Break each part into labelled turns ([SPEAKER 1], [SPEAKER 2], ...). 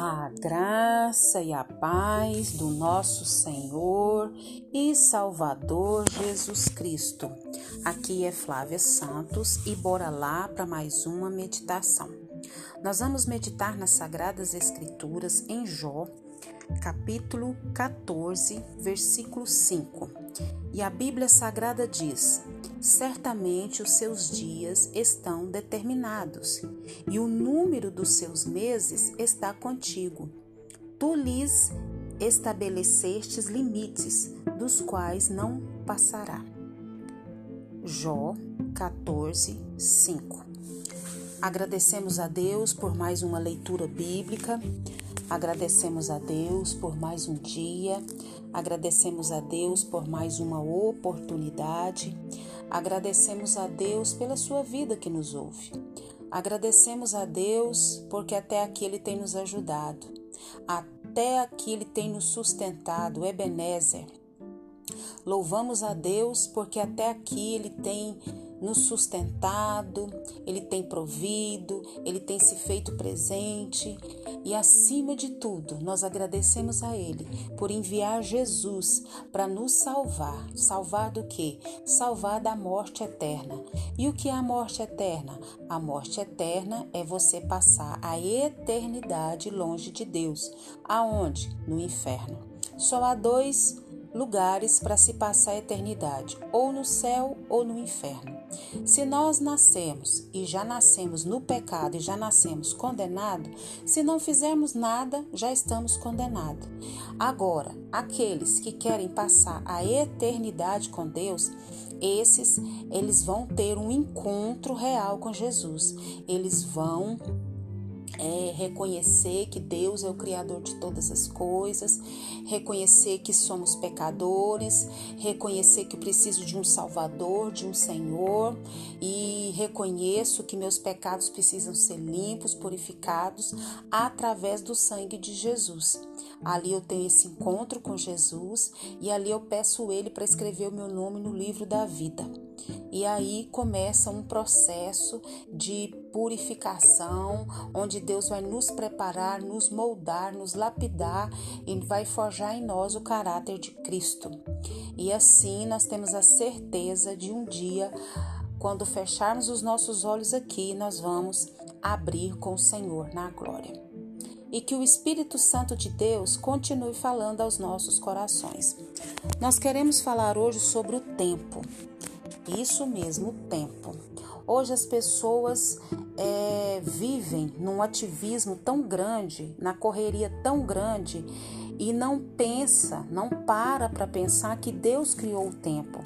[SPEAKER 1] A graça e a paz do nosso Senhor e Salvador Jesus Cristo. Aqui é Flávia Santos e bora lá para mais uma meditação. Nós vamos meditar nas Sagradas Escrituras em Jó, capítulo 14, versículo 5. E a Bíblia Sagrada diz: Certamente os seus dias estão determinados, e o número dos seus meses está contigo. Tu lhes estabelecestes limites, dos quais não passará. Jó 14, 5. Agradecemos a Deus por mais uma leitura bíblica. Agradecemos a Deus por mais um dia, agradecemos a Deus por mais uma oportunidade, Agradecemos a Deus pela sua vida que nos ouve. Agradecemos a Deus porque até aqui Ele tem nos ajudado. Até aqui Ele tem nos sustentado. Ebenezer. Louvamos a Deus porque até aqui Ele tem nos sustentado, Ele tem provido, Ele tem se feito presente e, acima de tudo, nós agradecemos a Ele por enviar Jesus para nos salvar. Salvar do quê? Salvar da morte eterna. E o que é a morte eterna? A morte eterna é você passar a eternidade longe de Deus. Aonde? No inferno. Só há dois lugares para se passar a eternidade, ou no céu ou no inferno. Se nós nascemos e já nascemos no pecado e já nascemos condenados, se não fizermos nada, já estamos condenados. Agora, aqueles que querem passar a eternidade com Deus, esses eles vão ter um encontro real com Jesus. Eles vão é reconhecer que Deus é o Criador de todas as coisas, reconhecer que somos pecadores, reconhecer que preciso de um Salvador, de um Senhor, e reconheço que meus pecados precisam ser limpos, purificados através do sangue de Jesus. Ali eu tenho esse encontro com Jesus e ali eu peço Ele para escrever o meu nome no livro da vida. E aí começa um processo de purificação, onde Deus vai nos preparar, nos moldar, nos lapidar e vai forjar em nós o caráter de Cristo. E assim nós temos a certeza de um dia, quando fecharmos os nossos olhos aqui, nós vamos abrir com o Senhor na glória. E que o Espírito Santo de Deus continue falando aos nossos corações. Nós queremos falar hoje sobre o tempo. Isso mesmo, o tempo. Hoje as pessoas é, vivem num ativismo tão grande, na correria tão grande e não pensa, não para para pensar que Deus criou o tempo.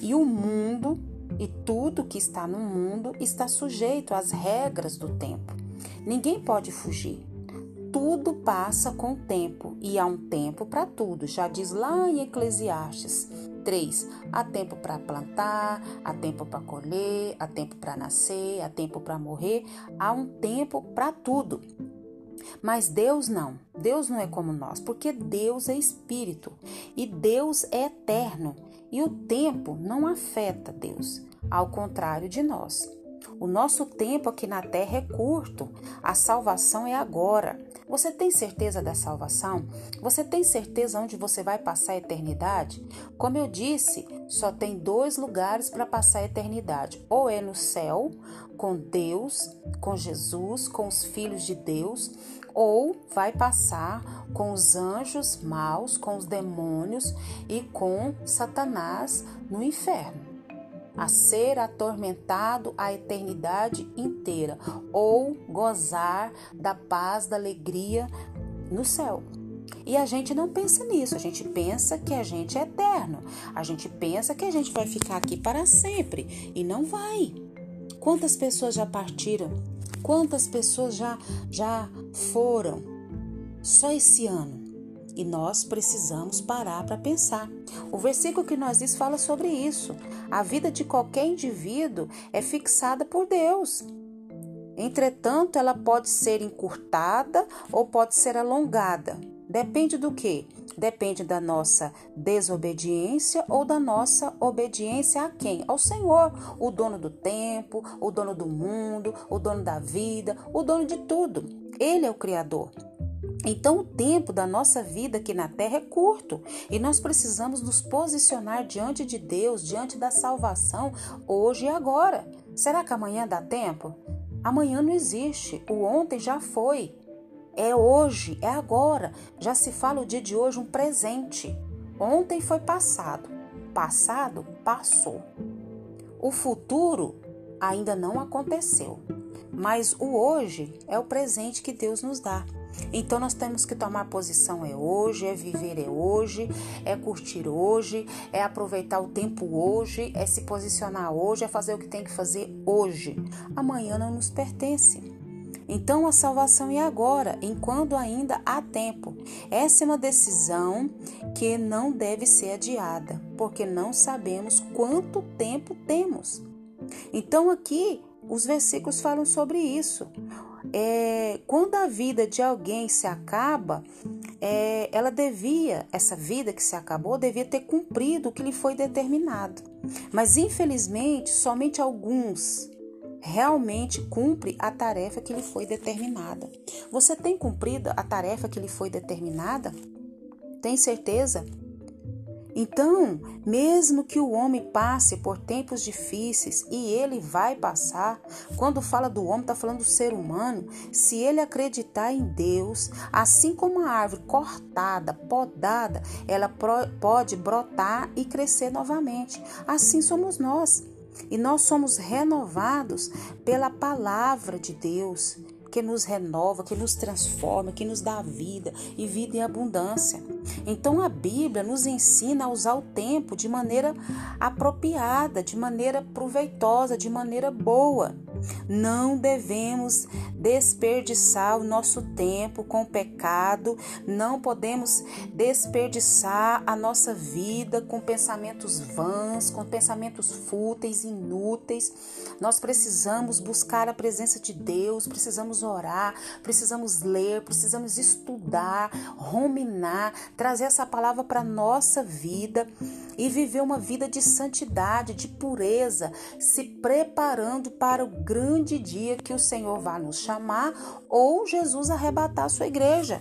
[SPEAKER 1] E o mundo e tudo que está no mundo está sujeito às regras do tempo. Ninguém pode fugir. Tudo passa com o tempo e há um tempo para tudo, já diz lá em Eclesiastes 3. Há tempo para plantar, há tempo para colher, há tempo para nascer, há tempo para morrer, há um tempo para tudo. Mas Deus não. Deus não é como nós, porque Deus é espírito e Deus é eterno. E o tempo não afeta Deus, ao contrário de nós. O nosso tempo aqui na terra é curto, a salvação é agora. Você tem certeza da salvação? Você tem certeza onde você vai passar a eternidade? Como eu disse, só tem dois lugares para passar a eternidade: ou é no céu, com Deus, com Jesus, com os filhos de Deus, ou vai passar com os anjos maus, com os demônios e com Satanás no inferno a ser atormentado a eternidade inteira, ou gozar da paz, da alegria no céu. E a gente não pensa nisso, a gente pensa que a gente é eterno, a gente pensa que a gente vai ficar aqui para sempre e não vai. Quantas pessoas já partiram? Quantas pessoas já já foram? Só esse ano e nós precisamos parar para pensar. O versículo que nós diz fala sobre isso. A vida de qualquer indivíduo é fixada por Deus. Entretanto, ela pode ser encurtada ou pode ser alongada. Depende do que? Depende da nossa desobediência ou da nossa obediência a quem? Ao Senhor, o dono do tempo, o dono do mundo, o dono da vida, o dono de tudo. Ele é o Criador. Então, o tempo da nossa vida aqui na terra é curto e nós precisamos nos posicionar diante de Deus, diante da salvação, hoje e agora. Será que amanhã dá tempo? Amanhã não existe, o ontem já foi. É hoje, é agora. Já se fala o dia de hoje um presente. Ontem foi passado, passado passou. O futuro ainda não aconteceu, mas o hoje é o presente que Deus nos dá. Então nós temos que tomar posição é hoje, é viver é hoje, é curtir hoje, é aproveitar o tempo hoje, é se posicionar hoje, é fazer o que tem que fazer hoje. Amanhã não nos pertence. Então a salvação é agora, enquanto ainda há tempo. Essa é uma decisão que não deve ser adiada, porque não sabemos quanto tempo temos. Então aqui os versículos falam sobre isso é, quando a vida de alguém se acaba, é, ela devia, essa vida que se acabou, devia ter cumprido o que lhe foi determinado. Mas infelizmente, somente alguns realmente cumpre a tarefa que lhe foi determinada. Você tem cumprido a tarefa que lhe foi determinada? Tem certeza? Então, mesmo que o homem passe por tempos difíceis, e ele vai passar, quando fala do homem, está falando do ser humano, se ele acreditar em Deus, assim como a árvore cortada, podada, ela pode brotar e crescer novamente. Assim somos nós. E nós somos renovados pela palavra de Deus, que nos renova, que nos transforma, que nos dá vida e vida em abundância. Então a Bíblia nos ensina a usar o tempo de maneira apropriada, de maneira proveitosa, de maneira boa. Não devemos desperdiçar o nosso tempo com pecado, não podemos desperdiçar a nossa vida com pensamentos vãs, com pensamentos fúteis, inúteis. Nós precisamos buscar a presença de Deus, precisamos orar, precisamos ler, precisamos estudar, ruminar, trazer essa palavra para nossa vida e viver uma vida de santidade, de pureza, se preparando para o grande dia que o Senhor vai nos chamar ou Jesus arrebatar a sua igreja.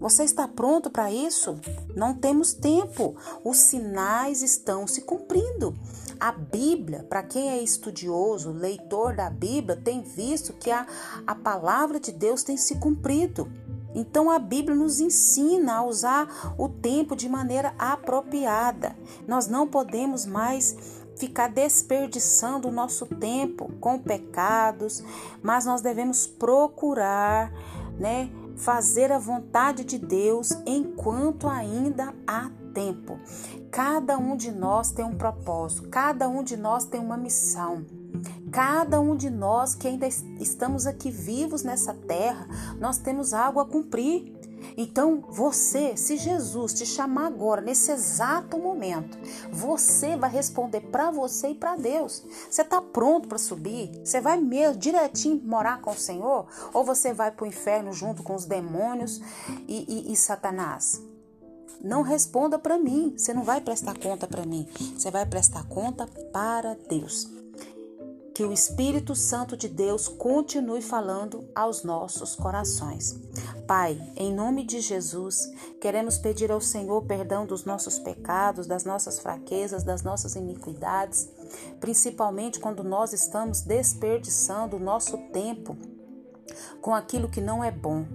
[SPEAKER 1] Você está pronto para isso? Não temos tempo. Os sinais estão se cumprindo. A Bíblia, para quem é estudioso, leitor da Bíblia, tem visto que a, a palavra de Deus tem se cumprido. Então a Bíblia nos ensina a usar o tempo de maneira apropriada. Nós não podemos mais ficar desperdiçando o nosso tempo com pecados, mas nós devemos procurar, né, fazer a vontade de Deus enquanto ainda há tempo. Cada um de nós tem um propósito, cada um de nós tem uma missão. Cada um de nós que ainda estamos aqui vivos nessa terra, nós temos algo a cumprir. Então, você, se Jesus te chamar agora, nesse exato momento, você vai responder para você e para Deus. Você está pronto para subir? Você vai mesmo direitinho morar com o Senhor? Ou você vai para o inferno junto com os demônios e, e, e Satanás? Não responda para mim. Você não vai prestar conta para mim. Você vai prestar conta para Deus que o Espírito Santo de Deus continue falando aos nossos corações. Pai, em nome de Jesus, queremos pedir ao Senhor perdão dos nossos pecados, das nossas fraquezas, das nossas iniquidades, principalmente quando nós estamos desperdiçando o nosso tempo com aquilo que não é bom.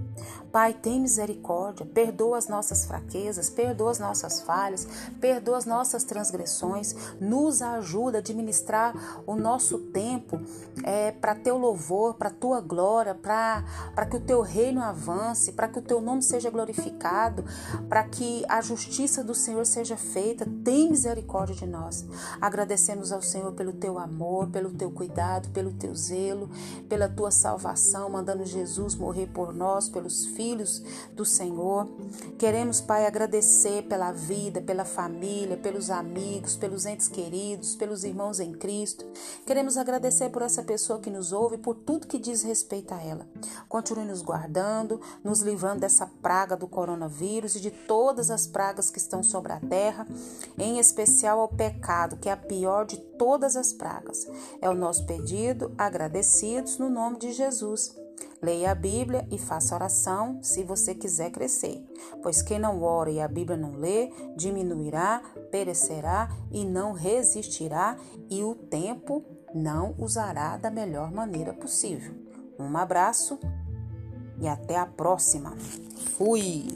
[SPEAKER 1] Pai, tem misericórdia, perdoa as nossas fraquezas, perdoa as nossas falhas, perdoa as nossas transgressões, nos ajuda a administrar o nosso tempo é, para teu louvor, para tua glória, para que o teu reino avance, para que o teu nome seja glorificado, para que a justiça do Senhor seja feita. Tem misericórdia de nós. Agradecemos ao Senhor pelo teu amor, pelo teu cuidado, pelo teu zelo, pela tua salvação, mandando Jesus morrer por nós, pelos filhos filhos do Senhor. Queremos, Pai, agradecer pela vida, pela família, pelos amigos, pelos entes queridos, pelos irmãos em Cristo. Queremos agradecer por essa pessoa que nos ouve, por tudo que diz respeito a ela. Continue nos guardando, nos livrando dessa praga do coronavírus e de todas as pragas que estão sobre a terra, em especial ao pecado, que é a pior de todas as pragas. É o nosso pedido, agradecidos no nome de Jesus. Leia a Bíblia e faça oração se você quiser crescer, pois quem não ora e a Bíblia não lê, diminuirá, perecerá e não resistirá, e o tempo não usará da melhor maneira possível. Um abraço e até a próxima. Fui!